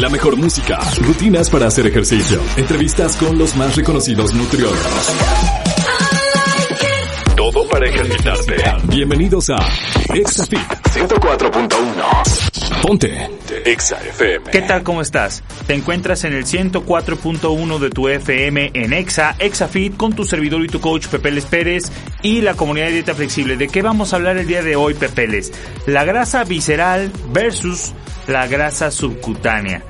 La mejor música, rutinas para hacer ejercicio, entrevistas con los más reconocidos nutriólogos. Todo para ejercitarte. Bienvenidos a ExaFit 104.1. Ponte Exa FM. ¿Qué tal? ¿Cómo estás? Te encuentras en el 104.1 de tu FM en Exa, ExaFit, con tu servidor y tu coach Pepeles Pérez y la comunidad de dieta flexible. ¿De qué vamos a hablar el día de hoy, Pepeles? La grasa visceral versus la grasa subcutánea.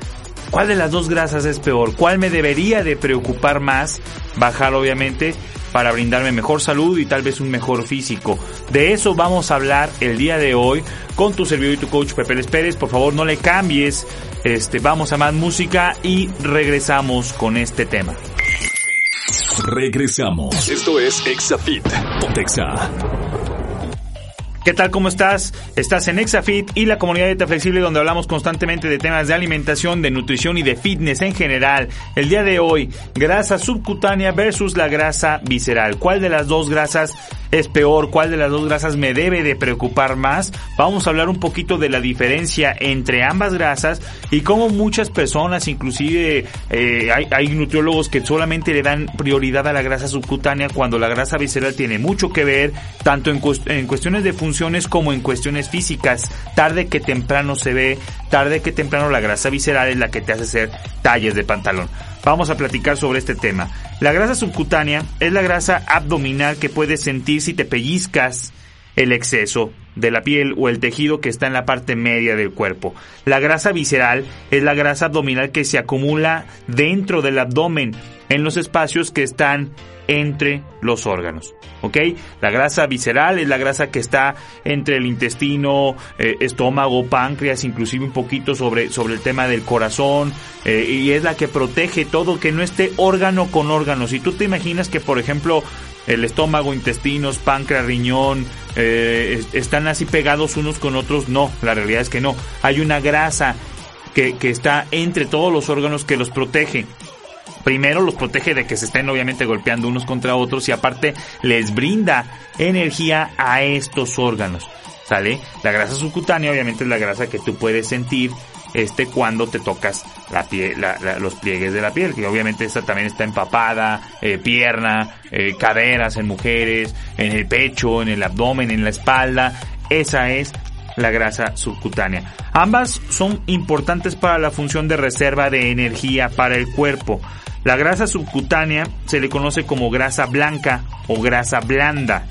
¿Cuál de las dos grasas es peor? ¿Cuál me debería de preocupar más? Bajar obviamente para brindarme mejor salud y tal vez un mejor físico. De eso vamos a hablar el día de hoy con tu servidor y tu coach Pepe Les Pérez. Por favor, no le cambies. Este, vamos a más música y regresamos con este tema. Regresamos. Esto es ExaFit. Pontexa. ¿Qué tal? ¿Cómo estás? Estás en Exafit y la comunidad de Dieta Flexible donde hablamos constantemente de temas de alimentación, de nutrición y de fitness en general. El día de hoy, grasa subcutánea versus la grasa visceral. ¿Cuál de las dos grasas es peor? ¿Cuál de las dos grasas me debe de preocupar más? Vamos a hablar un poquito de la diferencia entre ambas grasas y cómo muchas personas, inclusive eh, hay, nutriólogos que solamente le dan prioridad a la grasa subcutánea cuando la grasa visceral tiene mucho que ver, tanto en, en cuestiones de función como en cuestiones físicas. Tarde que temprano se ve, tarde que temprano la grasa visceral es la que te hace hacer talles de pantalón. Vamos a platicar sobre este tema. La grasa subcutánea es la grasa abdominal que puedes sentir si te pellizcas el exceso de la piel o el tejido que está en la parte media del cuerpo. La grasa visceral es la grasa abdominal que se acumula dentro del abdomen en los espacios que están entre los órganos. ¿Ok? La grasa visceral es la grasa que está entre el intestino, eh, estómago, páncreas, inclusive un poquito sobre, sobre el tema del corazón, eh, y es la que protege todo, que no esté órgano con órgano. Si tú te imaginas que, por ejemplo, el estómago, intestinos, páncreas, riñón, eh, están así pegados unos con otros, no, la realidad es que no. Hay una grasa que, que está entre todos los órganos que los protege primero los protege de que se estén obviamente golpeando unos contra otros y aparte les brinda energía a estos órganos. ¿Sale? La grasa subcutánea obviamente es la grasa que tú puedes sentir este cuando te tocas la piel, los pliegues de la piel, que obviamente esta también está empapada, eh, pierna, eh, caderas en mujeres, en el pecho, en el abdomen, en la espalda. Esa es la grasa subcutánea. Ambas son importantes para la función de reserva de energía para el cuerpo. La grasa subcutánea se le conoce como grasa blanca o grasa blanda,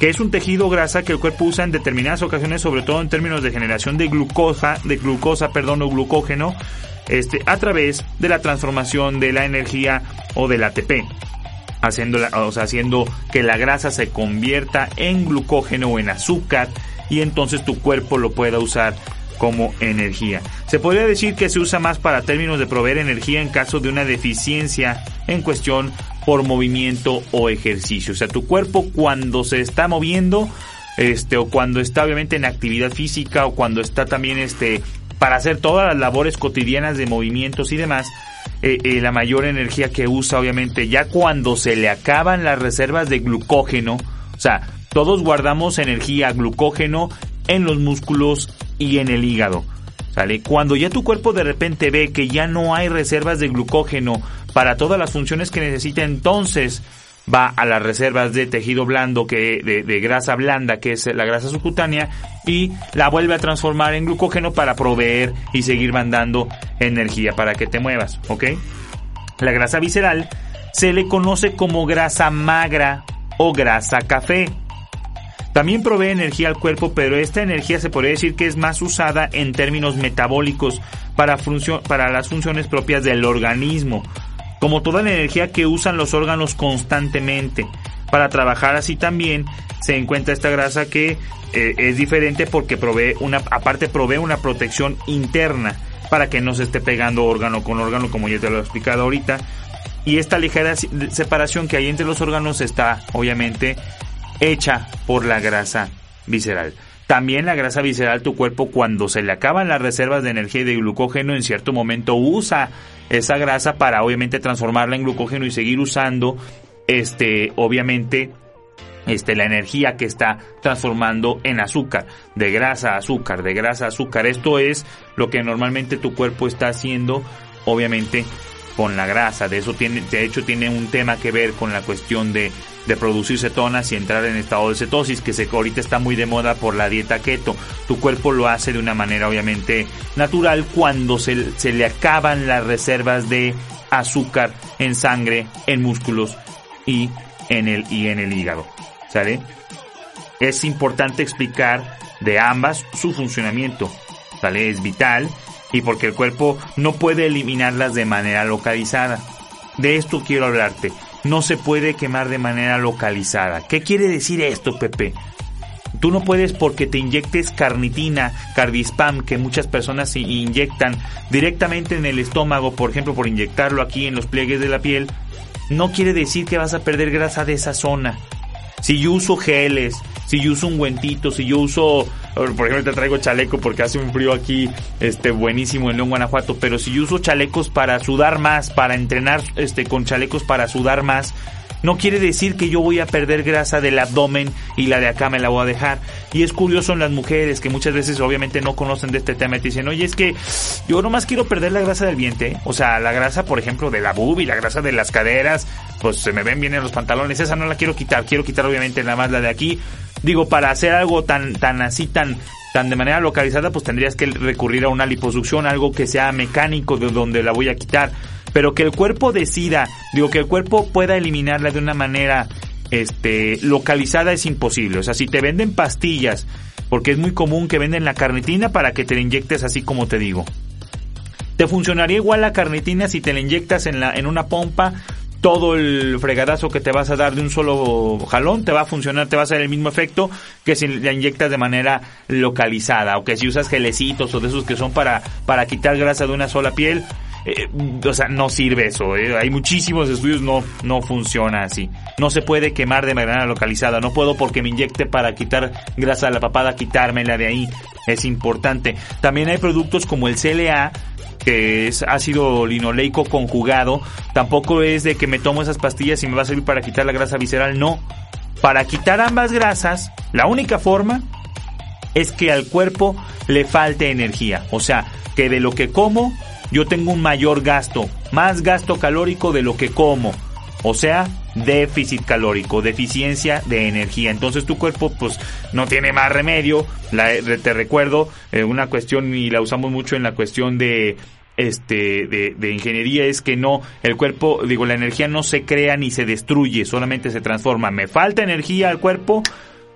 que es un tejido grasa que el cuerpo usa en determinadas ocasiones, sobre todo en términos de generación de glucosa, de glucosa, perdón, o glucógeno, este, a través de la transformación de la energía o del ATP. O sea, haciendo que la grasa se convierta en glucógeno o en azúcar y entonces tu cuerpo lo pueda usar como energía. Se podría decir que se usa más para términos de proveer energía en caso de una deficiencia en cuestión por movimiento o ejercicio. O sea, tu cuerpo cuando se está moviendo, este, o cuando está obviamente en actividad física, o cuando está también este, para hacer todas las labores cotidianas de movimientos y demás, eh, eh, la mayor energía que usa obviamente ya cuando se le acaban las reservas de glucógeno, o sea, todos guardamos energía, glucógeno en los músculos y en el hígado. ¿Sale? Cuando ya tu cuerpo de repente ve que ya no hay reservas de glucógeno para todas las funciones que necesita, entonces va a las reservas de tejido blando, que, de, grasa blanda, que es la grasa subcutánea, y la vuelve a transformar en glucógeno para proveer y seguir mandando energía para que te muevas, ¿ok? La grasa visceral se le conoce como grasa magra o grasa café. También provee energía al cuerpo, pero esta energía se podría decir que es más usada en términos metabólicos para, para las funciones propias del organismo, como toda la energía que usan los órganos constantemente. para trabajar así también se encuentra esta grasa que eh, es diferente porque provee una, aparte provee una protección interna para que no se esté pegando órgano con órgano como ya te lo he explicado ahorita. Y esta ligera separación que hay entre los órganos está obviamente hecha por la grasa visceral. También la grasa visceral, tu cuerpo cuando se le acaban las reservas de energía y de glucógeno, en cierto momento usa esa grasa para obviamente transformarla en glucógeno y seguir usando, este, obviamente, este, la energía que está transformando en azúcar, de grasa a azúcar, de grasa a azúcar. Esto es lo que normalmente tu cuerpo está haciendo, obviamente, con la grasa. De eso tiene, de hecho, tiene un tema que ver con la cuestión de de producir cetonas y entrar en estado de cetosis, que se, ahorita está muy de moda por la dieta keto. Tu cuerpo lo hace de una manera obviamente natural cuando se, se le acaban las reservas de azúcar en sangre, en músculos y en el, y en el hígado. ¿Sale? Es importante explicar de ambas su funcionamiento. ¿Sale? Es vital y porque el cuerpo no puede eliminarlas de manera localizada. De esto quiero hablarte no se puede quemar de manera localizada. ¿Qué quiere decir esto, Pepe? Tú no puedes porque te inyectes carnitina, cardispam, que muchas personas se inyectan directamente en el estómago, por ejemplo, por inyectarlo aquí en los pliegues de la piel, no quiere decir que vas a perder grasa de esa zona. Si yo uso geles, si yo uso un guentito, si yo uso, por ejemplo, te traigo chaleco porque hace un frío aquí, este, buenísimo en León, Guanajuato, pero si yo uso chalecos para sudar más, para entrenar, este, con chalecos para sudar más, no quiere decir que yo voy a perder grasa del abdomen y la de acá me la voy a dejar. Y es curioso en las mujeres que muchas veces obviamente no conocen de este tema y te dicen, oye, es que yo nomás quiero perder la grasa del vientre. O sea, la grasa, por ejemplo, de la boob y la grasa de las caderas, pues se me ven bien en los pantalones. Esa no la quiero quitar. Quiero quitar obviamente nada más la de aquí. Digo, para hacer algo tan, tan así, tan, tan de manera localizada, pues tendrías que recurrir a una liposucción, algo que sea mecánico de donde la voy a quitar pero que el cuerpo decida, digo, que el cuerpo pueda eliminarla de una manera este, localizada es imposible. O sea, si te venden pastillas, porque es muy común que venden la carnitina para que te la inyectes así como te digo. Te funcionaría igual la carnitina si te la inyectas en, la, en una pompa todo el fregadazo que te vas a dar de un solo jalón te va a funcionar, te va a hacer el mismo efecto que si la inyectas de manera localizada o que si usas gelecitos o de esos que son para, para quitar grasa de una sola piel, eh, o sea, no sirve eso. Eh. Hay muchísimos estudios, no, no funciona así. No se puede quemar de manera localizada. No puedo porque me inyecte para quitar grasa de la papada, quitármela de ahí. Es importante. También hay productos como el CLA, que es ácido linoleico conjugado. Tampoco es de que me tomo esas pastillas y me va a servir para quitar la grasa visceral. No. Para quitar ambas grasas, la única forma es que al cuerpo le falte energía. O sea, que de lo que como yo tengo un mayor gasto, más gasto calórico de lo que como. O sea, déficit calórico, deficiencia de energía. Entonces tu cuerpo pues no tiene más remedio. te recuerdo eh, una cuestión y la usamos mucho en la cuestión de este de, de, ingeniería es que no el cuerpo digo la energía no se crea ni se destruye solamente se transforma me falta energía al cuerpo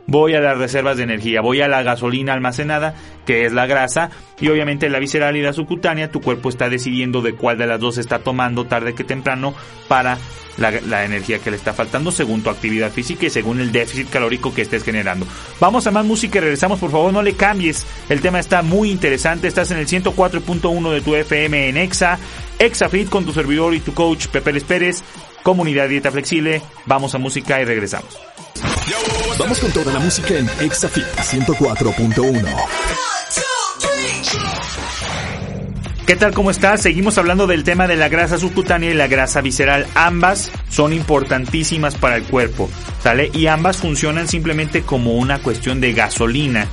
voy a las reservas de energía, voy a la gasolina almacenada, que es la grasa, y obviamente la visceral y la subcutánea, tu cuerpo está decidiendo de cuál de las dos está tomando tarde que temprano para la, energía que le está faltando según tu actividad física y según el déficit calórico que estés generando. Vamos a más música y regresamos, por favor, no le cambies. El tema está muy interesante. Estás en el 104.1 de tu FM en Exa, ExaFit con tu servidor y tu coach Pepe Les Pérez, comunidad dieta flexible. Vamos a música y regresamos. Vamos con toda la música en Exafit 104.1. ¿Qué tal? ¿Cómo estás? Seguimos hablando del tema de la grasa subcutánea y la grasa visceral. Ambas son importantísimas para el cuerpo, ¿sale? Y ambas funcionan simplemente como una cuestión de gasolina,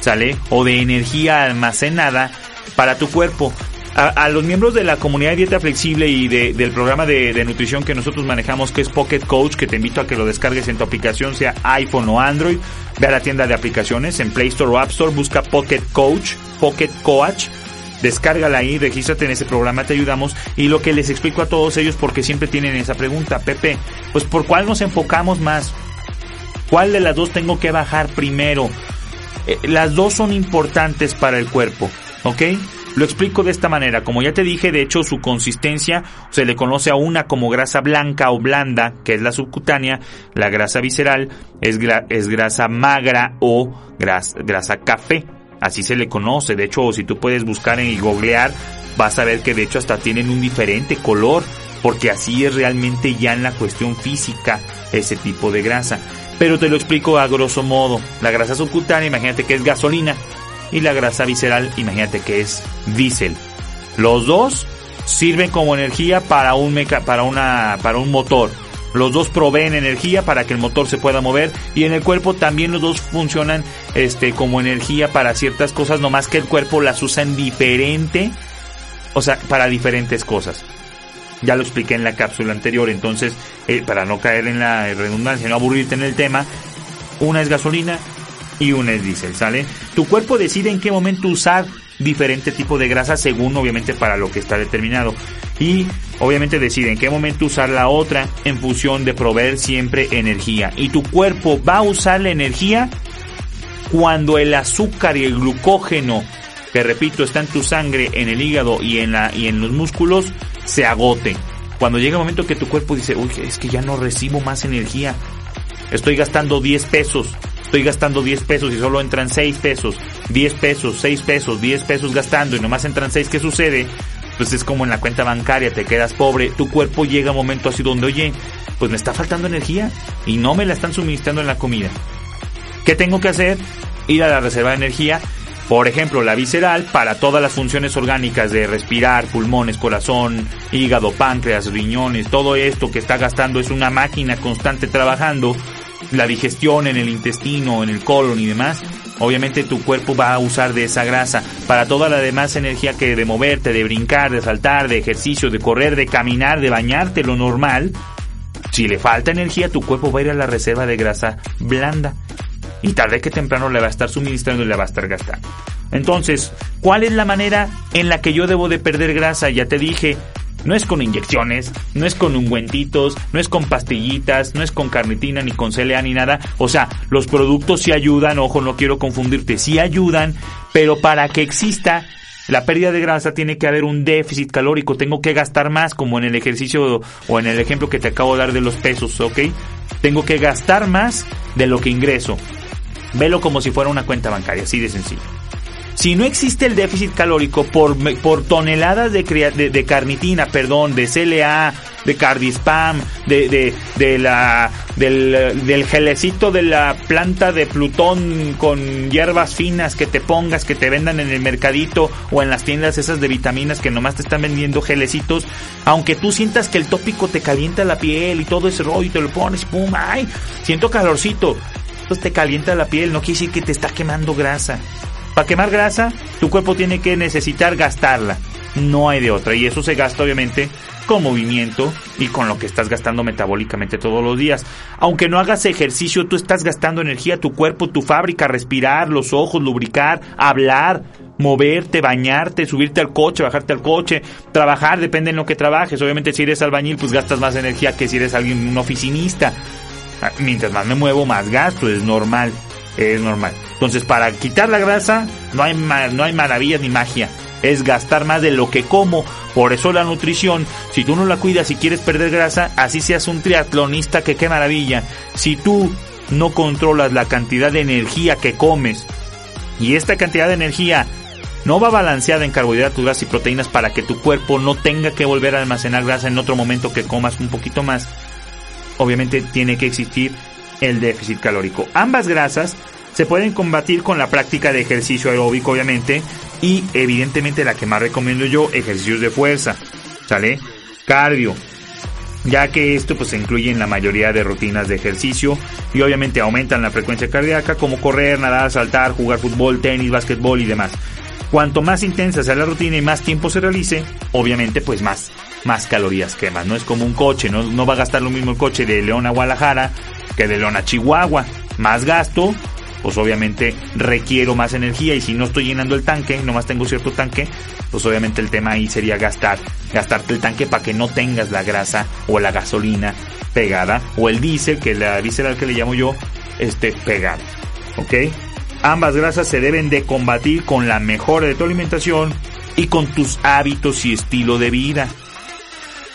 ¿sale? O de energía almacenada para tu cuerpo a, los miembros de la comunidad de dieta flexible y del programa de, nutrición que nosotros manejamos, que es Pocket Coach, que te invito a que lo descargues en tu aplicación, sea iPhone o Android. Ve a la tienda de aplicaciones en Play Store o App Store, busca Pocket Coach, Pocket Coach. Descárgala ahí, regístrate en ese programa, te ayudamos. Y lo que les explico a todos ellos, porque siempre tienen esa pregunta, Pepe, pues ¿por cuál nos enfocamos más? ¿Cuál de las dos tengo que bajar primero? Eh, las dos son importantes para el cuerpo, ¿ok? Lo explico de esta manera. Como ya te dije, de hecho, su consistencia se le conoce a una como grasa blanca o blanda, que es la subcutánea. La grasa visceral es, es grasa magra o grasa, café. Así se le conoce. De hecho, si tú puedes buscar y googlear, vas a ver que de hecho hasta tienen un diferente color. Porque así es realmente ya en la cuestión física ese tipo de grasa. Pero te lo explico a grosso modo. La grasa subcutánea, imagínate que es gasolina y la grasa visceral, imagínate que es diésel. Los dos sirven como energía para un meca para una para un motor. Los dos proveen energía para que el motor se pueda mover y en el cuerpo también los dos funcionan este como energía para ciertas cosas, no más que el cuerpo las usa en diferente, o sea, para diferentes cosas. Ya lo expliqué en la cápsula anterior, entonces, eh, para no caer en la redundancia, no aburrirte en el tema, una es gasolina y un es ¿sale? Tu cuerpo decide en qué momento usar diferente tipo de grasa según obviamente para lo que está determinado. Y obviamente decide en qué momento usar la otra en función de proveer siempre energía. Y tu cuerpo va a usar la energía cuando el azúcar y el glucógeno, que repito, está en tu sangre, en el hígado y en, la, y en los músculos, se agoten. Cuando llega el momento que tu cuerpo dice, uy, es que ya no recibo más energía. Estoy gastando 10 pesos estoy gastando 10 pesos y solo entran 6 pesos, 10 pesos, 6 pesos, 10 pesos gastando y nomás entran 6, ¿qué sucede? Pues es como en la cuenta bancaria, te quedas pobre, tu cuerpo llega a un momento así donde, oye, pues me está faltando energía y no me la están suministrando en la comida. ¿Qué tengo que hacer? Ir a la reserva de energía, por ejemplo, la visceral para todas las funciones orgánicas de respirar, pulmones, corazón, hígado, páncreas, riñones, todo esto que está gastando es una máquina constante trabajando la digestión en el intestino, en el colon y demás, obviamente tu cuerpo va a usar de esa grasa para toda la demás energía que de moverte, de brincar, de saltar, de ejercicio, de correr, de caminar, de bañarte, lo normal. Si le falta energía, tu cuerpo va a ir a la reserva de grasa blanda. Y tarde que temprano le va a estar suministrando y le va a estar gastando. Entonces, ¿cuál es la manera en la que yo debo de perder grasa? Ya te dije, no es con inyecciones, no es con ungüentitos, no es con pastillitas, no es con carnitina ni con CLA ni nada. O sea, los productos sí ayudan, ojo, no quiero confundirte, sí ayudan, pero para que exista la pérdida de grasa tiene que haber un déficit calórico, tengo que gastar más como en el ejercicio o en el ejemplo que te acabo de dar de los pesos, ¿ok? Tengo que gastar más de lo que ingreso. Velo como si fuera una cuenta bancaria, así de sencillo. Si no existe el déficit calórico por, toneladas de, carnitina, perdón, de CLA, de cardispam, de, de, de la, del, del, gelecito de la planta de Plutón con hierbas finas que te pongas, que te vendan en el mercadito o en las tiendas esas de vitaminas que nomás te están vendiendo gelecitos, aunque tú sientas que el tópico te calienta la piel y todo ese rollo y te lo pones, pum, ay, siento calorcito. Pues te calienta la piel, no quiere decir que te está quemando grasa. Para quemar grasa, tu cuerpo tiene que necesitar gastarla. No hay de otra. Y eso se gasta obviamente con movimiento y con lo que estás gastando metabólicamente todos los días. Aunque no hagas ejercicio, tú estás gastando energía, tu cuerpo, tu fábrica, respirar, los ojos, lubricar, hablar, moverte, bañarte, subirte al coche, bajarte al coche, trabajar, depende en lo que trabajes. Obviamente si eres albañil, pues gastas más energía que si eres alguien, un oficinista. Ah, mientras más me muevo, más gasto, es normal es normal. Entonces, para quitar la grasa, no hay, no hay maravillas ni magia. Es gastar más de lo que como. Por eso la nutrición, si tú no la cuidas y quieres perder grasa, así seas un triatlonista, que qué maravilla. Si tú no controlas la cantidad de energía que comes y esta cantidad de energía no va balanceada en carbohidratos, grasas y proteínas para que tu cuerpo no tenga que volver a almacenar grasa en otro momento que comas un poquito más, obviamente tiene que existir el déficit calórico. Ambas grasas se pueden combatir con la práctica de ejercicio aeróbico, obviamente, y evidentemente la que más recomiendo yo, ejercicios de fuerza, ¿sale? Cardio, ya que esto pues se incluye en la mayoría de rutinas de ejercicio y obviamente aumentan la frecuencia cardíaca como correr, nadar, saltar, jugar fútbol, tenis, básquetbol y demás. Cuanto más intensa sea la rutina y más tiempo se realice, obviamente pues más, más calorías quemas. No es como un coche, no, no va a gastar lo mismo el coche de León a Guadalajara que de León a Chihuahua. Más gasto, pues obviamente requiero más energía y si no estoy llenando el tanque, nomás tengo cierto tanque, pues obviamente el tema ahí sería gastar, gastarte el tanque para que no tengas la grasa o la gasolina pegada o el diésel, que la visceral que le llamo yo, este pegado. ¿Ok? Ambas grasas se deben de combatir con la mejora de tu alimentación, y con tus hábitos y estilo de vida.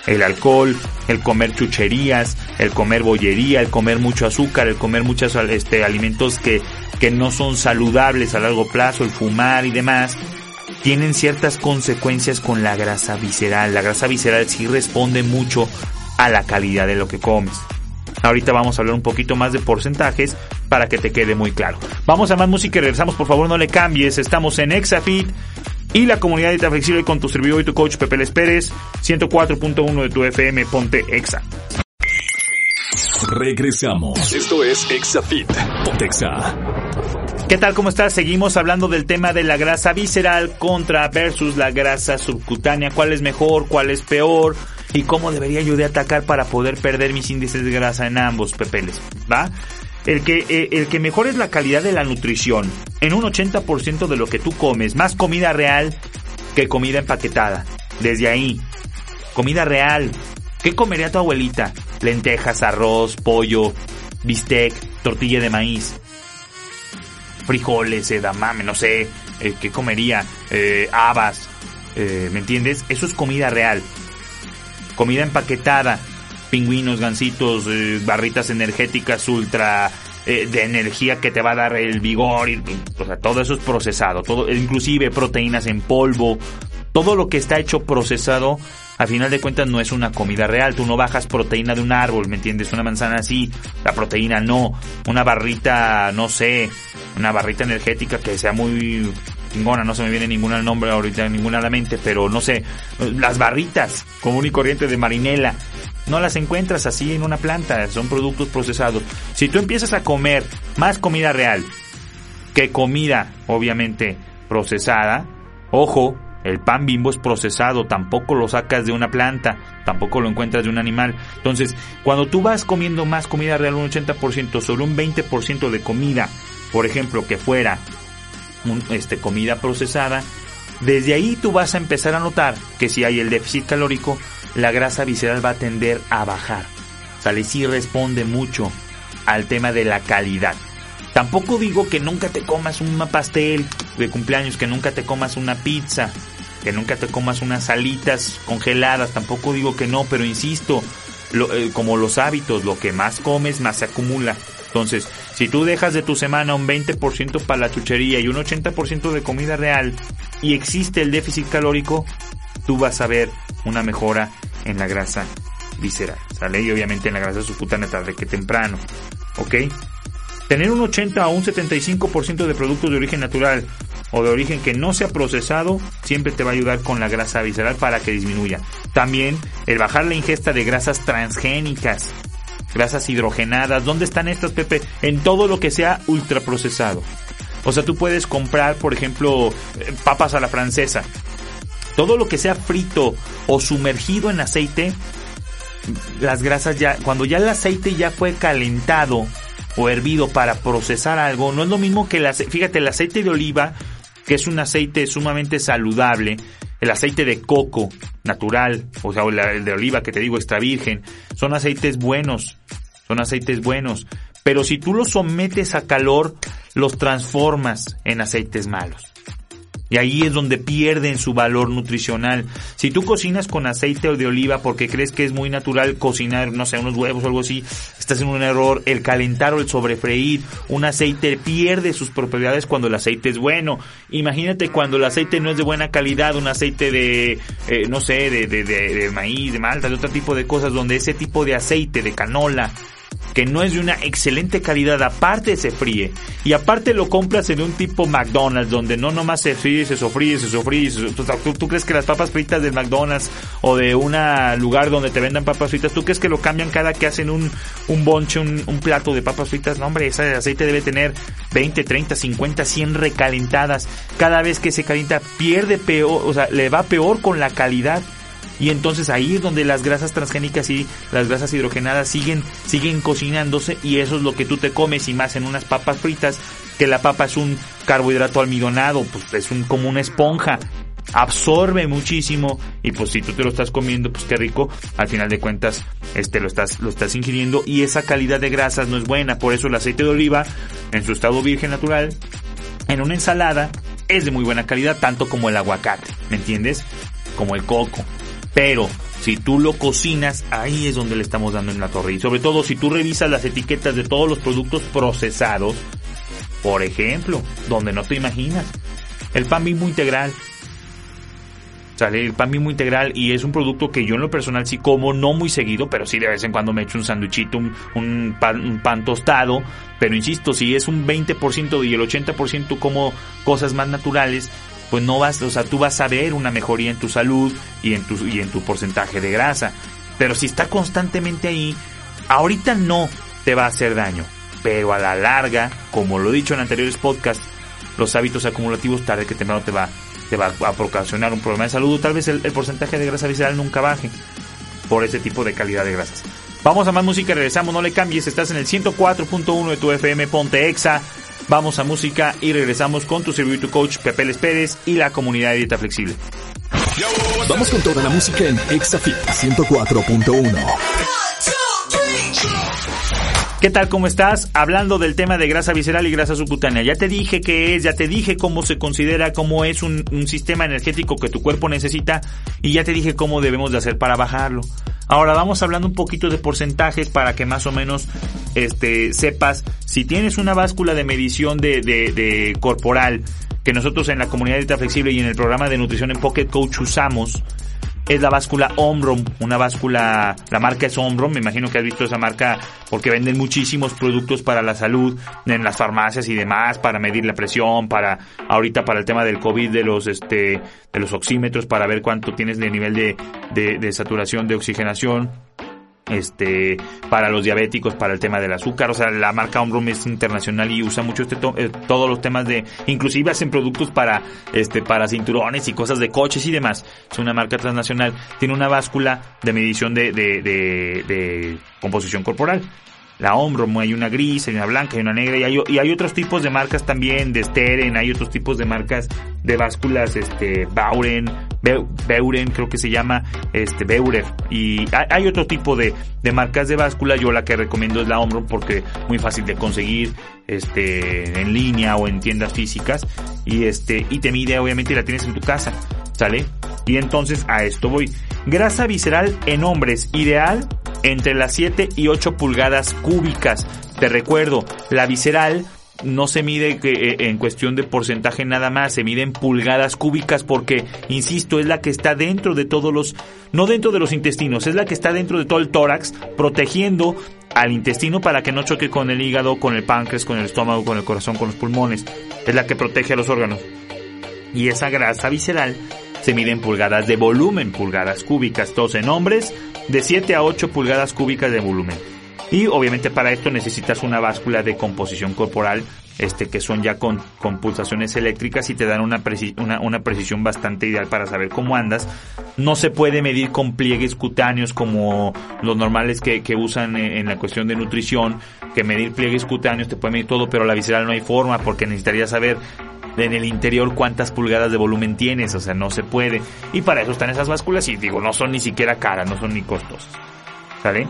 El alcohol, el comer chucherías, el comer bollería, el comer mucho azúcar, el comer muchos este, alimentos que, que no son saludables a largo plazo, el fumar y demás, tienen ciertas consecuencias con la grasa visceral. La grasa visceral sí responde mucho a la calidad de lo que comes. Ahorita vamos a hablar un poquito más de porcentajes para que te quede muy claro. Vamos a más música y regresamos, por favor no le cambies. Estamos en Exafit y la comunidad de Flexible con tu servidor y tu coach Pepe Les Pérez, 104.1 de tu FM, ponte Exa. Regresamos. Esto es Exafit. Ponte Exa. ¿Qué tal? ¿Cómo estás? Seguimos hablando del tema de la grasa visceral contra versus la grasa subcutánea. ¿Cuál es mejor? ¿Cuál es peor? y cómo debería yo de atacar para poder perder mis índices de grasa en ambos pepeles, ¿va? El que, eh, el que mejor es la calidad de la nutrición en un 80% de lo que tú comes, más comida real que comida empaquetada. Desde ahí, comida real. ¿Qué comería tu abuelita? Lentejas, arroz, pollo, bistec, tortilla de maíz, frijoles, edamame, no sé, eh, ¿qué comería? Eh, habas, ¿me entiendes? Eso es comida real comida empaquetada, pingüinos, gansitos, eh, barritas energéticas ultra eh, de energía que te va a dar el vigor, y, o sea, todo eso es procesado, todo, inclusive proteínas en polvo, todo lo que está hecho procesado, a final de cuentas no es una comida real, tú no bajas proteína de un árbol, ¿me entiendes? Una manzana así, la proteína no, una barrita, no sé, una barrita energética que sea muy chingona, no se me viene ninguna nombre ahorita, ninguna a la mente, pero no sé, las barritas común y corriente de marinela, no las encuentras así en una planta, son productos procesados. Si tú empiezas a comer más comida real que comida, obviamente, procesada, ojo, el pan bimbo es procesado, tampoco lo sacas de una planta, tampoco lo encuentras de un animal. Entonces, cuando tú vas comiendo más comida real, un 80% sobre un 20% de comida, por ejemplo, que fuera este, comida procesada, desde ahí tú vas a empezar a notar que si hay el déficit calórico, la grasa visceral va a tender a bajar. Sale sí responde mucho al tema de la calidad. Tampoco digo que nunca te comas un pastel de cumpleaños, que nunca te comas una pizza, que nunca te comas unas salitas congeladas. Tampoco digo que no, pero insisto, eh, como los hábitos, lo que más comes más se acumula. Entonces, si tú dejas de tu semana un 20% para la chuchería y un 80% de comida real y existe el déficit calórico, tú vas a ver una mejora en la grasa visceral, ¿sale? Y obviamente en la grasa subcutánea tarde que temprano, ¿ok? Tener un 80 a un 75% de productos de origen natural o de origen que no sea procesado siempre te va a ayudar con la grasa visceral para que disminuya. También el bajar la ingesta de grasas transgénicas grasas hidrogenadas. ¿Dónde están estas, Pepe? En todo lo que sea ultraprocesado. O sea, tú puedes comprar, por ejemplo, eh, papas a la francesa. Todo lo que sea frito o sumergido en aceite, las grasas ya, cuando ya el aceite ya fue calentado o hervido para procesar algo, no es lo mismo que el aceite, fíjate, el aceite de oliva, que es un aceite sumamente saludable, el aceite de coco natural, o sea, el de oliva que te digo extra virgen, son aceites buenos, son aceites buenos, pero si tú los sometes a calor, los transformas en aceites malos. Y ahí es donde pierden su valor nutricional. Si tú cocinas con aceite de oliva porque crees que es muy natural cocinar, no sé, unos huevos o algo así, estás en un error. El calentar o el sobrefreír un aceite pierde sus propiedades cuando el aceite es bueno. Imagínate cuando el aceite no es de buena calidad, un aceite de, eh, no sé, de, de, de, de maíz, de malta, de otro tipo de cosas, donde ese tipo de aceite, de canola, que no es de una excelente calidad, aparte se fríe. Y aparte lo compras en un tipo McDonald's, donde no nomás se fríe, se sofríe, se sofríe. ¿Tú, crees que las papas fritas del McDonald's o de un lugar donde te vendan papas fritas, tú crees que lo cambian cada que hacen un, un bonche, un, un plato de papas fritas? No, hombre, ese aceite debe tener 20, 30, 50, 100 recalentadas. Cada vez que se calienta pierde peor, o sea, le va peor con la calidad y entonces ahí es donde las grasas transgénicas y las grasas hidrogenadas siguen, siguen cocinándose y eso es lo que tú te comes y más en unas papas fritas, que la papa es un carbohidrato almidonado, pues es un, como una esponja, absorbe muchísimo y pues si tú te lo estás comiendo, pues qué rico, al final de cuentas este lo estás lo estás ingiriendo y esa calidad de grasas no es buena, por eso el aceite de oliva en su estado virgen natural en una ensalada es de muy buena calidad, tanto como el aguacate, ¿me entiendes? Como el coco. Pero si tú lo cocinas, ahí es donde le estamos dando en la torre. Y sobre todo si tú revisas las etiquetas de todos los productos procesados, por ejemplo, donde no te imaginas, el pan mismo integral. Sale el pan mismo integral y es un producto que yo en lo personal sí como, no muy seguido, pero sí de vez en cuando me echo un sanduchito, un, pan, un pan tostado. Pero insisto, si es un 20% y el 80% como cosas más naturales, pues no vas, o sea, tú vas a ver una mejoría en tu salud y en tu, y en tu porcentaje de grasa. Pero si está constantemente ahí, ahorita no te va a hacer daño. Pero a la larga, como lo he dicho en anteriores podcasts, los hábitos acumulativos tarde que temprano te va, te va a ocasionar un problema de salud o tal vez el, el porcentaje de grasa visceral nunca baje por ese tipo de calidad de grasas. Vamos a más música, regresamos, no le cambies, estás en el 104.1 de tu FM Ponte Exa. Vamos a música y regresamos con tu servidor tu coach Pepe Les Pérez y la comunidad de dieta flexible. Vamos con toda la música en ExaFit 104.1. ¿Qué tal? ¿Cómo estás? Hablando del tema de grasa visceral y grasa subcutánea. Ya te dije qué es, ya te dije cómo se considera, cómo es un, sistema energético que tu cuerpo necesita y ya te dije cómo debemos de hacer para bajarlo. Ahora vamos hablando un poquito de porcentajes para que más o menos este, sepas si tienes una báscula de medición de, de, de corporal que nosotros en la comunidad de dieta flexible y en el programa de nutrición en Pocket Coach usamos es la báscula Omron, una báscula, la marca es Omron, me imagino que has visto esa marca porque venden muchísimos productos para la salud en las farmacias y demás, para medir la presión, para ahorita para el tema del COVID de los este de los oxímetros para ver cuánto tienes de nivel de, de, de saturación de oxigenación este para los diabéticos para el tema del azúcar. O sea la marca Omron es internacional y usa mucho este eh, todos los temas de inclusive hacen productos para este para cinturones y cosas de coches y demás. Es una marca transnacional. Tiene una báscula de medición de, de, de, de composición corporal la Omron, hay una gris, hay una blanca, hay una negra y hay, y hay otros tipos de marcas también, de Steren, hay otros tipos de marcas de básculas, este, Bauren, Beuren, creo que se llama, este, Beurer, y hay, otro tipo de, de marcas de báscula, yo la que recomiendo es la Omron porque muy fácil de conseguir, este, en línea o en tiendas físicas, y este, y te mide obviamente y la tienes en tu casa, ¿sale? Y entonces a esto voy. Grasa visceral en hombres, ideal entre las 7 y 8 pulgadas cúbicas. Te recuerdo, la visceral no se mide en cuestión de porcentaje nada más, se mide en pulgadas cúbicas porque, insisto, es la que está dentro de todos los, no dentro de los intestinos, es la que está dentro de todo el tórax, protegiendo al intestino para que no choque con el hígado, con el páncreas, con el estómago, con el corazón, con los pulmones. Es la que protege a los órganos. Y esa grasa visceral se mide en pulgadas de volumen, pulgadas cúbicas, todos en hombres, de 7 a 8 pulgadas cúbicas de volumen. Y obviamente para esto necesitas una báscula de composición corporal, este, que son ya con, pulsaciones eléctricas y te dan una, preci una, precisión bastante ideal para saber cómo andas. No se puede medir con pliegues cutáneos como los normales que, que usan en, en la cuestión de nutrición, que medir pliegues cutáneos te puede medir todo, pero la visceral no hay forma porque necesitaría saber en el interior cuántas pulgadas de volumen tienes, o sea, no se puede. Y para eso están esas básculas y digo, no son ni siquiera caras, no son ni costosas. ¿Sale?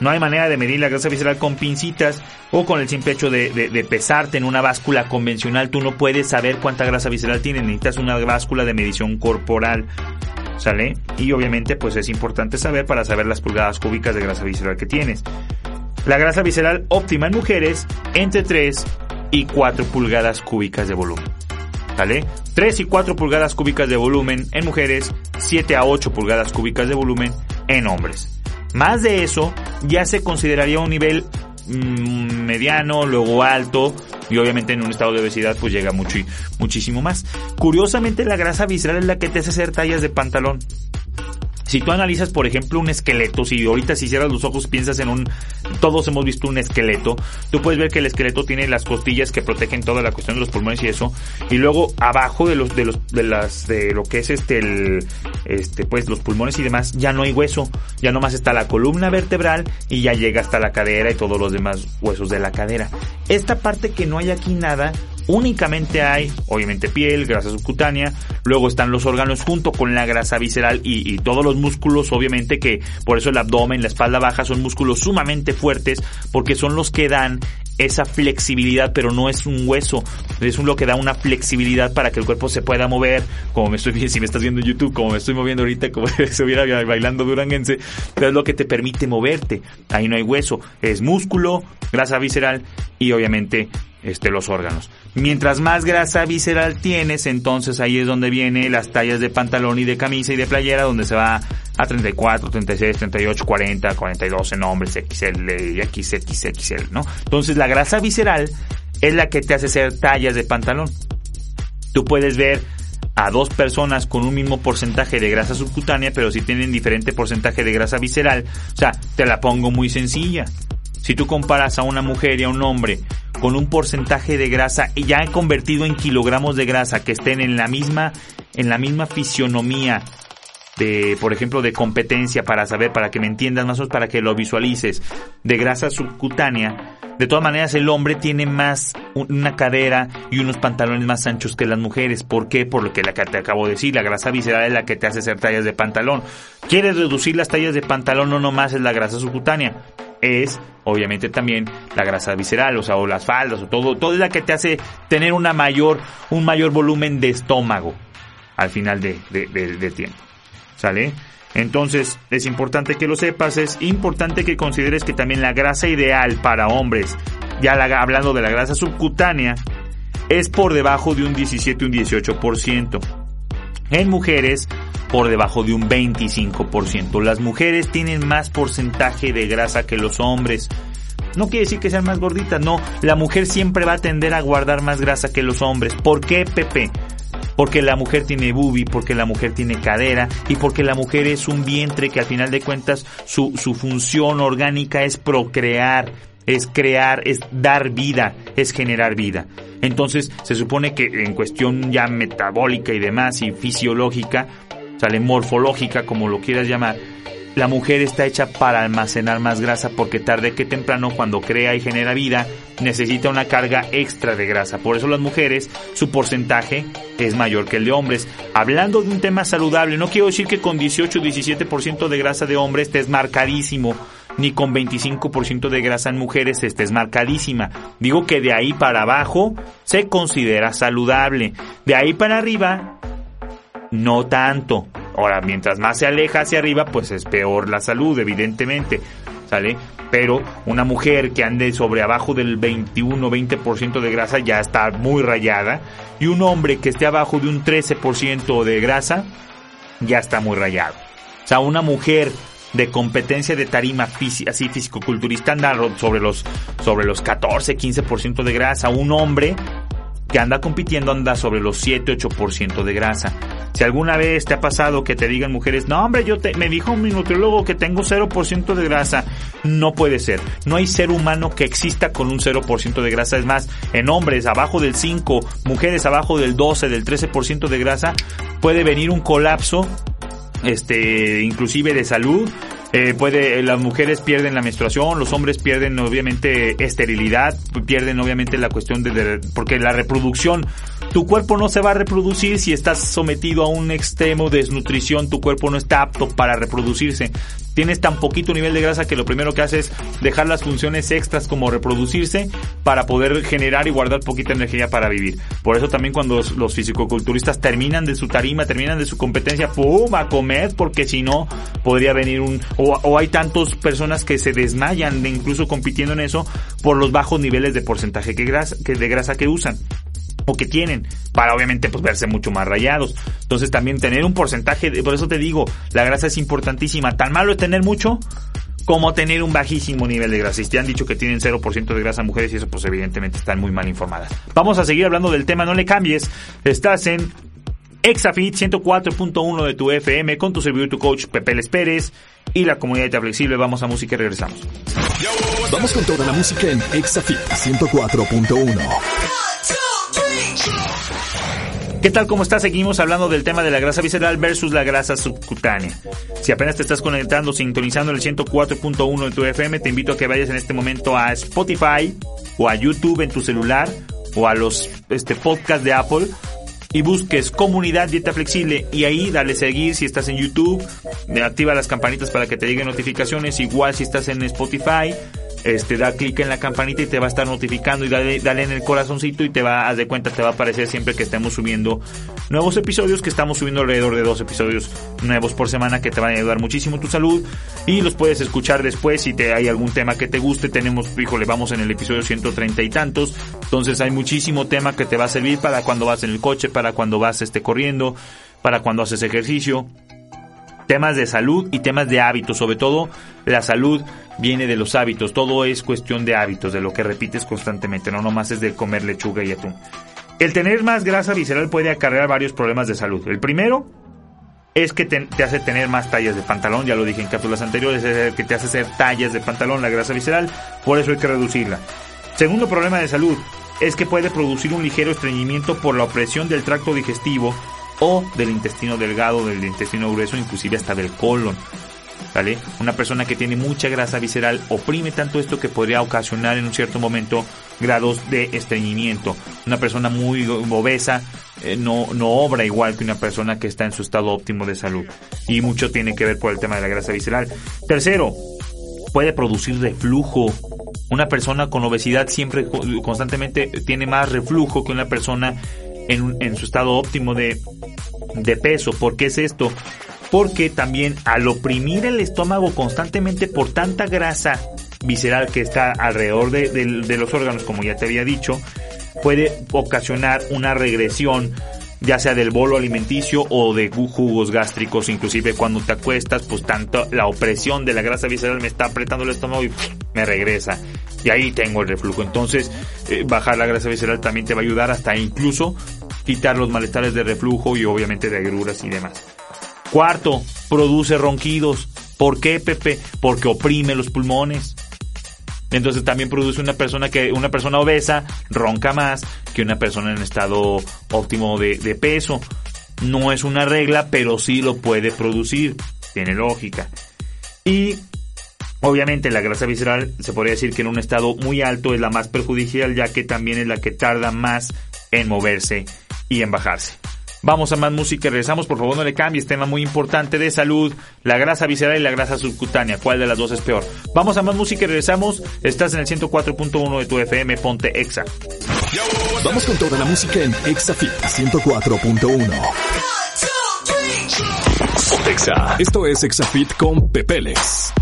No hay manera de medir la grasa visceral con pincitas o con el simple hecho de, de, de, pesarte en una báscula convencional. Tú no puedes saber cuánta grasa visceral tienes. Necesitas una báscula de medición corporal. ¿Sale? Y obviamente pues es importante saber para saber las pulgadas cúbicas de grasa visceral que tienes. La grasa visceral óptima en mujeres entre 3 y 4 pulgadas cúbicas de volumen. ¿Vale? 3 y 4 pulgadas cúbicas de volumen en mujeres, 7 a 8 pulgadas cúbicas de volumen en hombres. Más de eso ya se consideraría un nivel mmm, mediano, luego alto, y obviamente en un estado de obesidad pues llega mucho, muchísimo más. Curiosamente la grasa visceral es la que te hace hacer tallas de pantalón. Si tú analizas, por ejemplo, un esqueleto, si ahorita si cierras los ojos piensas en un, todos hemos visto un esqueleto, tú puedes ver que el esqueleto tiene las costillas que protegen toda la cuestión de los pulmones y eso, y luego abajo de los, de los, de las, de lo que es este, el, este, pues los pulmones y demás, ya no hay hueso, ya nomás está la columna vertebral y ya llega hasta la cadera y todos los demás huesos de la cadera. Esta parte que no hay aquí nada, únicamente hay, obviamente, piel, grasa subcutánea, luego están los órganos junto con la grasa visceral y, y, todos los músculos, obviamente que por eso el abdomen, la espalda baja son músculos sumamente fuertes porque son los que dan esa flexibilidad, pero no es un hueso, es lo que da una flexibilidad para que el cuerpo se pueda mover, como me estoy viendo, si me estás viendo en YouTube, como me estoy moviendo ahorita, como si estuviera bailando duranguense, pero es lo que te permite moverte. Ahí no hay hueso, es músculo, grasa visceral y obviamente este, los órganos. Mientras más grasa visceral tienes, entonces ahí es donde viene las tallas de pantalón y de camisa y de playera, donde se va a 34, 36, 38, 40, 42 en hombres, XL, XXXL, ¿no? Entonces la grasa visceral es la que te hace hacer tallas de pantalón. Tú puedes ver a dos personas con un mismo porcentaje de grasa subcutánea, pero si tienen diferente porcentaje de grasa visceral, o sea, te la pongo muy sencilla. Si tú comparas a una mujer y a un hombre con un porcentaje de grasa ya convertido en kilogramos de grasa que estén en la misma en la misma fisionomía de, por ejemplo, de competencia para saber, para que me entiendas más o menos, para que lo visualices, de grasa subcutánea, de todas maneras el hombre tiene más una cadera y unos pantalones más anchos que las mujeres. ¿Por qué? Por lo que la que te acabo de decir, la grasa visceral es la que te hace hacer tallas de pantalón. ¿Quieres reducir las tallas de pantalón? No nomás es la grasa subcutánea es obviamente también la grasa visceral, o sea, o las faldas, o todo, todo es la que te hace tener una mayor, un mayor volumen de estómago al final de, de, tiempo. ¿Sale? Entonces, es importante que lo sepas, es importante que consideres que también la grasa ideal para hombres, ya hablando de la grasa subcutánea, es por debajo de un 17 un 18%. En mujeres por debajo de un 25%. Las mujeres tienen más porcentaje de grasa que los hombres. No quiere decir que sean más gorditas, no. La mujer siempre va a tender a guardar más grasa que los hombres. ¿Por qué, Pepe? Porque la mujer tiene bubi, porque la mujer tiene cadera y porque la mujer es un vientre que al final de cuentas su, su función orgánica es procrear, es crear, es dar vida, es generar vida. Entonces se supone que en cuestión ya metabólica y demás y fisiológica, sale morfológica, como lo quieras llamar, la mujer está hecha para almacenar más grasa porque tarde que temprano cuando crea y genera vida necesita una carga extra de grasa. Por eso las mujeres su porcentaje es mayor que el de hombres. Hablando de un tema saludable, no quiero decir que con 18 17% de grasa de hombres estés marcadísimo, ni con 25% de grasa en mujeres estés marcadísima. Digo que de ahí para abajo se considera saludable. De ahí para arriba no tanto. Ahora, mientras más se aleja hacia arriba, pues es peor la salud, evidentemente. ¿Sale? Pero una mujer que ande sobre abajo del 21-20% de grasa ya está muy rayada. Y un hombre que esté abajo de un 13% de grasa ya está muy rayado. O sea, una mujer de competencia de tarima así físico-culturista anda sobre los, sobre los 14-15% de grasa. Un hombre que anda compitiendo anda sobre los 7-8% de grasa. Si alguna vez te ha pasado que te digan mujeres, no hombre, yo te, me dijo un nutriólogo que tengo 0% de grasa, no puede ser. No hay ser humano que exista con un 0% de grasa. Es más, en hombres abajo del 5, mujeres abajo del 12, del 13% de grasa, puede venir un colapso este inclusive de salud eh, puede, las mujeres pierden la menstruación, los hombres pierden obviamente esterilidad, pierden obviamente la cuestión de, porque la reproducción, tu cuerpo no se va a reproducir si estás sometido a un extremo de desnutrición, tu cuerpo no está apto para reproducirse tienes tan poquito nivel de grasa que lo primero que haces es dejar las funciones extras como reproducirse para poder generar y guardar poquita energía para vivir. Por eso también cuando los fisicoculturistas terminan de su tarima, terminan de su competencia, ¡pum! a comer porque si no podría venir un... O, hay tantas personas que se desmayan de incluso compitiendo en eso por los bajos niveles de porcentaje que de grasa que usan o que tienen para obviamente pues verse mucho más rayados. Entonces también tener un porcentaje, de, por eso te digo, la grasa es importantísima. Tan malo es tener mucho como tener un bajísimo nivel de grasa. Y te han dicho que tienen 0% de grasa mujeres y eso pues evidentemente están muy mal informadas. Vamos a seguir hablando del tema, no le cambies. Estás en Exafit 104.1 de tu FM con tu servidor tu coach Pepe Les Pérez y la comunidad de Flexible. Vamos a música y regresamos. Vamos con toda la música en Exafit 104.1. ¿Qué tal? ¿Cómo estás? Seguimos hablando del tema de la grasa visceral versus la grasa subcutánea. Si apenas te estás conectando, sintonizando el 104.1 de tu FM, te invito a que vayas en este momento a Spotify o a YouTube en tu celular o a los este, podcasts de Apple y busques comunidad dieta flexible. Y ahí dale seguir si estás en YouTube, activa las campanitas para que te lleguen notificaciones, igual si estás en Spotify este, da clic en la campanita y te va a estar notificando. Y dale, dale en el corazoncito y te va, a de cuenta, te va a aparecer siempre que estemos subiendo nuevos episodios, que estamos subiendo alrededor de dos episodios nuevos por semana que te van a ayudar muchísimo tu salud. Y los puedes escuchar después si te hay algún tema que te guste. Tenemos, híjole, vamos en el episodio 130 y tantos, entonces hay muchísimo tema que te va a servir para cuando vas en el coche, para cuando vas este, corriendo, para cuando haces ejercicio temas de salud y temas de hábitos, sobre todo la salud viene de los hábitos, todo es cuestión de hábitos, de lo que repites constantemente, no nomás es de comer lechuga y atún. El tener más grasa visceral puede acarrear varios problemas de salud. El primero es que te, hace tener más tallas de pantalón, ya lo dije en cápsulas anteriores, es que te hace hacer tallas de pantalón la grasa visceral, por eso hay que reducirla. Segundo problema de salud es que puede producir un ligero estreñimiento por la opresión del tracto digestivo o del intestino delgado, del intestino grueso, inclusive hasta del colon. ¿Vale? Una persona que tiene mucha grasa visceral oprime tanto esto que podría ocasionar en un cierto momento grados de estreñimiento. Una persona muy obesa eh, no, no obra igual que una persona que está en su estado óptimo de salud. Y mucho tiene que ver por el tema de la grasa visceral. Tercero, puede producir reflujo. Una persona con obesidad siempre constantemente tiene más reflujo que una persona en, en su estado óptimo de, de peso. ¿Por qué es esto? Porque también al oprimir el estómago constantemente por tanta grasa visceral que está alrededor de, de, los órganos, como ya te había dicho, puede ocasionar una regresión ya sea del bolo alimenticio o de jugos gástricos, inclusive cuando te acuestas, pues tanto la opresión de la grasa visceral me está apretando el estómago y me regresa. Y ahí tengo el reflujo. Entonces, eh, bajar la grasa visceral también te va a ayudar hasta incluso quitar los malestares de reflujo y obviamente de agruras y demás. Cuarto, produce ronquidos. ¿Por qué, Pepe? Porque oprime los pulmones. Entonces también produce una persona que, una persona obesa ronca más que una persona en estado óptimo de, de peso. No es una regla, pero sí lo puede producir. Tiene lógica. Y Obviamente la grasa visceral se podría decir que en un estado muy alto es la más perjudicial ya que también es la que tarda más en moverse y en bajarse. Vamos a más música y regresamos, por favor no le cambies, tema muy importante de salud, la grasa visceral y la grasa subcutánea, ¿cuál de las dos es peor? Vamos a más música y regresamos, estás en el 104.1 de tu FM, ponte Exa. Vamos con toda la música en ExaFit 104.1. Exa. Esto es ExaFit con Pepeles.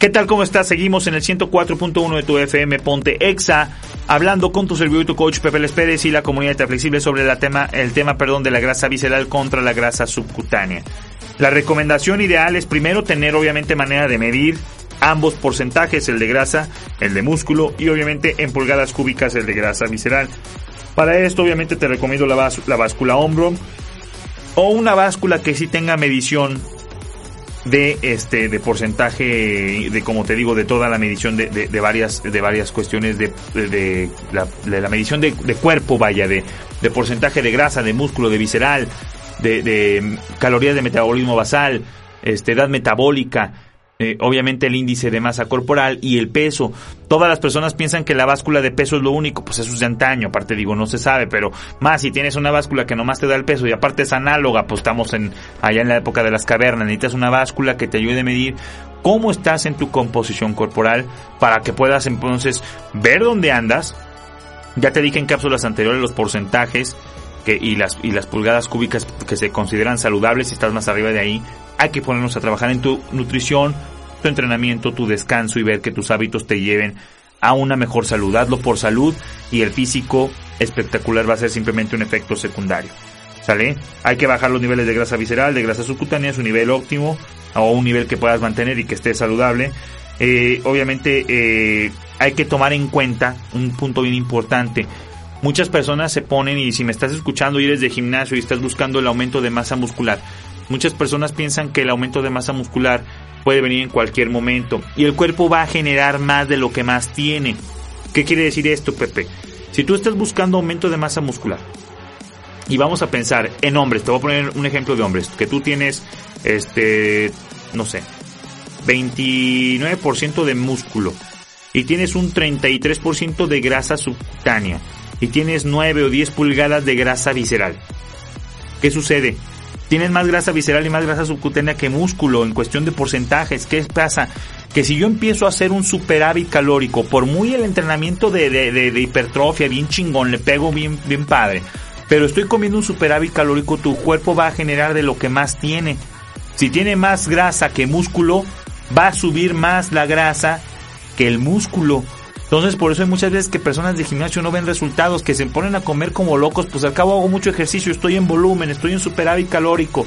¿Qué tal? ¿Cómo estás? Seguimos en el 104.1 de tu FM Ponte Exa, hablando con tu servidor y tu coach Pepe Les Pérez y la comunidad de Flexible sobre la tema, el tema perdón, de la grasa visceral contra la grasa subcutánea. La recomendación ideal es primero tener obviamente manera de medir ambos porcentajes, el de grasa, el de músculo y obviamente en pulgadas cúbicas el de grasa visceral. Para esto obviamente te recomiendo la, la báscula hombro o una báscula que sí tenga medición de este de porcentaje de como te digo de toda la medición de, de, varias de varias cuestiones de, de la, la, medición de, cuerpo vaya de, de porcentaje de grasa de músculo de visceral de, de calorías de metabolismo basal este edad metabólica eh, obviamente el índice de masa corporal y el peso. Todas las personas piensan que la báscula de peso es lo único, pues eso es de antaño, aparte digo, no se sabe, pero más si tienes una báscula que nomás te da el peso y aparte es análoga, pues estamos en allá en la época de las cavernas, necesitas una báscula que te ayude a medir cómo estás en tu composición corporal para que puedas entonces ver dónde andas. Ya te dije en cápsulas anteriores los porcentajes que, y, las, y las pulgadas cúbicas que se consideran saludables si estás más arriba de ahí hay que ponernos a trabajar en tu nutrición, tu entrenamiento, tu descanso y ver que tus hábitos te lleven a una mejor salud. Hazlo por salud y el físico espectacular va a ser simplemente un efecto secundario. ¿Sale? Hay que bajar los niveles de grasa visceral, de grasa subcutánea, su nivel óptimo o un nivel que puedas mantener y que esté saludable. Eh, obviamente eh, hay que tomar en cuenta un punto bien importante. Muchas personas se ponen y si me estás escuchando y eres de gimnasio y estás buscando el aumento de masa muscular, Muchas personas piensan que el aumento de masa muscular puede venir en cualquier momento y el cuerpo va a generar más de lo que más tiene. ¿Qué quiere decir esto, Pepe? Si tú estás buscando aumento de masa muscular y vamos a pensar en hombres, te voy a poner un ejemplo de hombres, que tú tienes, este, no sé, 29% de músculo y tienes un 33% de grasa subcutánea y tienes 9 o 10 pulgadas de grasa visceral. ¿Qué sucede? tienes más grasa visceral y más grasa subcutánea que músculo en cuestión de porcentajes. ¿Qué pasa? Que si yo empiezo a hacer un superávit calórico, por muy el entrenamiento de, de, de, hipertrofia, bien chingón, le pego bien, bien padre, pero estoy comiendo un superávit calórico, tu cuerpo va a generar de lo que más tiene. Si tiene más grasa que músculo, va a subir más la grasa que el músculo. Entonces, por eso hay muchas veces que personas de gimnasio no ven resultados, que se ponen a comer como locos, pues al cabo hago mucho ejercicio, estoy en volumen, estoy en superávit calórico,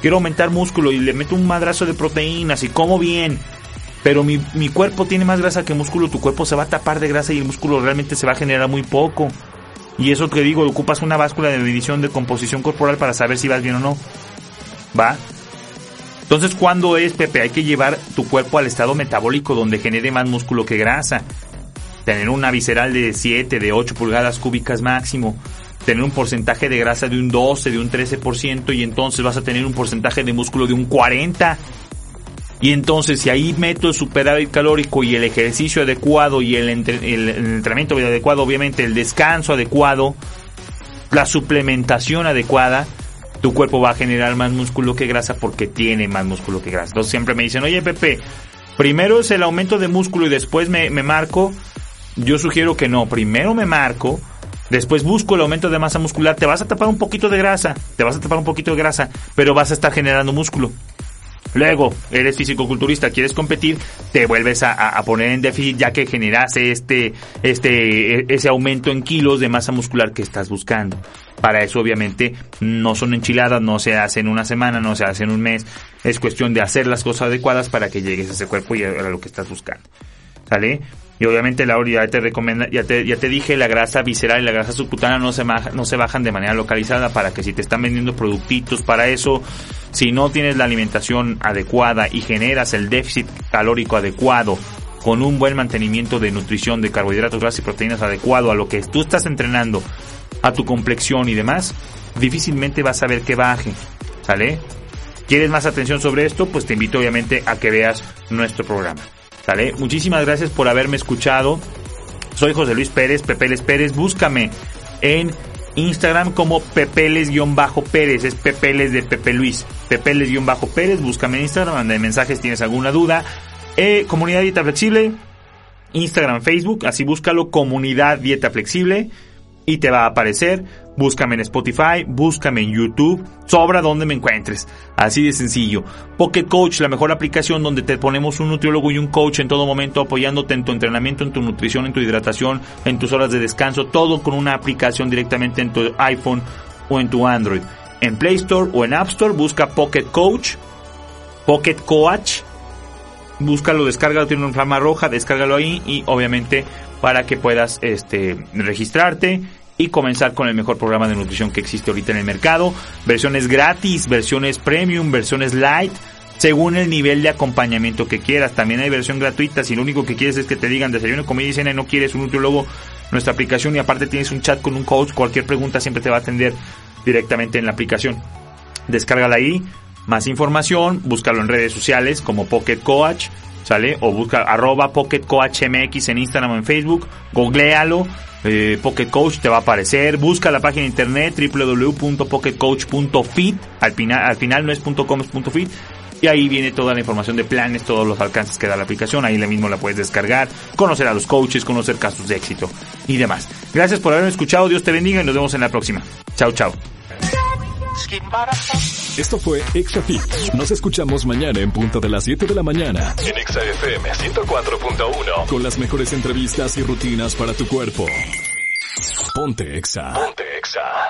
quiero aumentar músculo y le meto un madrazo de proteínas y como bien, pero mi, mi cuerpo tiene más grasa que músculo, tu cuerpo se va a tapar de grasa y el músculo realmente se va a generar muy poco. Y eso que digo, ocupas una báscula de medición de composición corporal para saber si vas bien o no. ¿Va? Entonces, ¿cuándo es, Pepe? Hay que llevar tu cuerpo al estado metabólico donde genere más músculo que grasa tener una visceral de 7, de 8 pulgadas cúbicas máximo, tener un porcentaje de grasa de un 12, de un 13% y entonces vas a tener un porcentaje de músculo de un 40. Y entonces si ahí meto el superávit calórico y el ejercicio adecuado y el, el entrenamiento adecuado, obviamente el descanso adecuado, la suplementación adecuada, tu cuerpo va a generar más músculo que grasa porque tiene más músculo que grasa. Entonces siempre me dicen, oye Pepe, primero es el aumento de músculo y después me marco yo sugiero que no. Primero me marco, después busco el aumento de masa muscular. Te vas a tapar un poquito de grasa, te vas a tapar un poquito de grasa, pero vas a estar generando músculo. Luego, eres fisicoculturista, quieres competir, te vuelves a, poner en déficit ya que generaste este, este, ese aumento en kilos de masa muscular que estás buscando. Para eso, obviamente, no son enchiladas, no se hacen una semana, no se hacen un mes. Es cuestión de hacer las cosas adecuadas para que llegues a ese cuerpo y a lo que estás buscando. ¿Sale? Y obviamente, Laura, ya te recomienda, ya te, ya te dije, la grasa visceral y la grasa subcutánea no se, no se bajan de manera localizada para que si te están vendiendo productitos para eso, si no tienes la alimentación adecuada y generas el déficit calórico adecuado con un buen mantenimiento de nutrición de carbohidratos, grasas y proteínas adecuado a lo que tú estás entrenando, a tu complexión y demás, difícilmente vas a ver que baje. ¿Sale? ¿Quieres más atención sobre esto? Pues te invito obviamente a que veas nuestro programa. Muchísimas gracias por haberme escuchado. Soy José Luis Pérez, Pepeles Pérez. Búscame en Instagram como Pepeles-Pérez. Es Pepeles de Pepe Luis. Pepeles-Pérez. Búscame en Instagram, manda mensajes, tienes alguna duda. Eh, comunidad Dieta Flexible. Instagram, Facebook. Así búscalo, Comunidad Dieta Flexible. Y te va a aparecer búscame en Spotify, búscame en YouTube, sobra donde me encuentres. Así de sencillo. Pocket Coach, la mejor aplicación donde te ponemos un nutriólogo y un coach en todo momento apoyándote en tu entrenamiento, en tu nutrición, en tu hidratación, en tus horas de descanso, todo con una aplicación directamente en tu iPhone o en tu Android. En Play Store o en App Store busca Pocket Coach, Pocket Coach, búscalo, descárgalo, tiene una flama roja, descárgalo ahí y obviamente para que puedas este, registrarte y comenzar con el mejor programa de nutrición que existe ahorita en el mercado. Versiones gratis, versiones premium, versiones light, según el nivel de acompañamiento que quieras. También hay versión gratuita. Si lo único que quieres es que te digan desayuno, comida y cena no quieres un nutriólogo, nuestra aplicación y aparte tienes un chat con un coach, cualquier pregunta siempre te va a atender directamente en la aplicación. Descárgala ahí. Más información, búscalo en redes sociales como Pocket Coach, ¿sale? O busca arroba Pocket en Instagram o en Facebook, googlealo eh, Pocket Coach te va a aparecer. Busca la página de internet www.pocketcoach.fit. Al final, al final no es .com, es .fit. Y ahí viene toda la información de planes, todos los alcances que da la aplicación. Ahí la mismo la puedes descargar, conocer a los coaches, conocer casos de éxito y demás. Gracias por haberme escuchado. Dios te bendiga y nos vemos en la próxima. Chao, chao. Esto fue ExaFit. Nos escuchamos mañana en punto de las 7 de la mañana en ExaFM 104.1 con las mejores entrevistas y rutinas para tu cuerpo. Ponte Exa. Ponte Exa.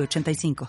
85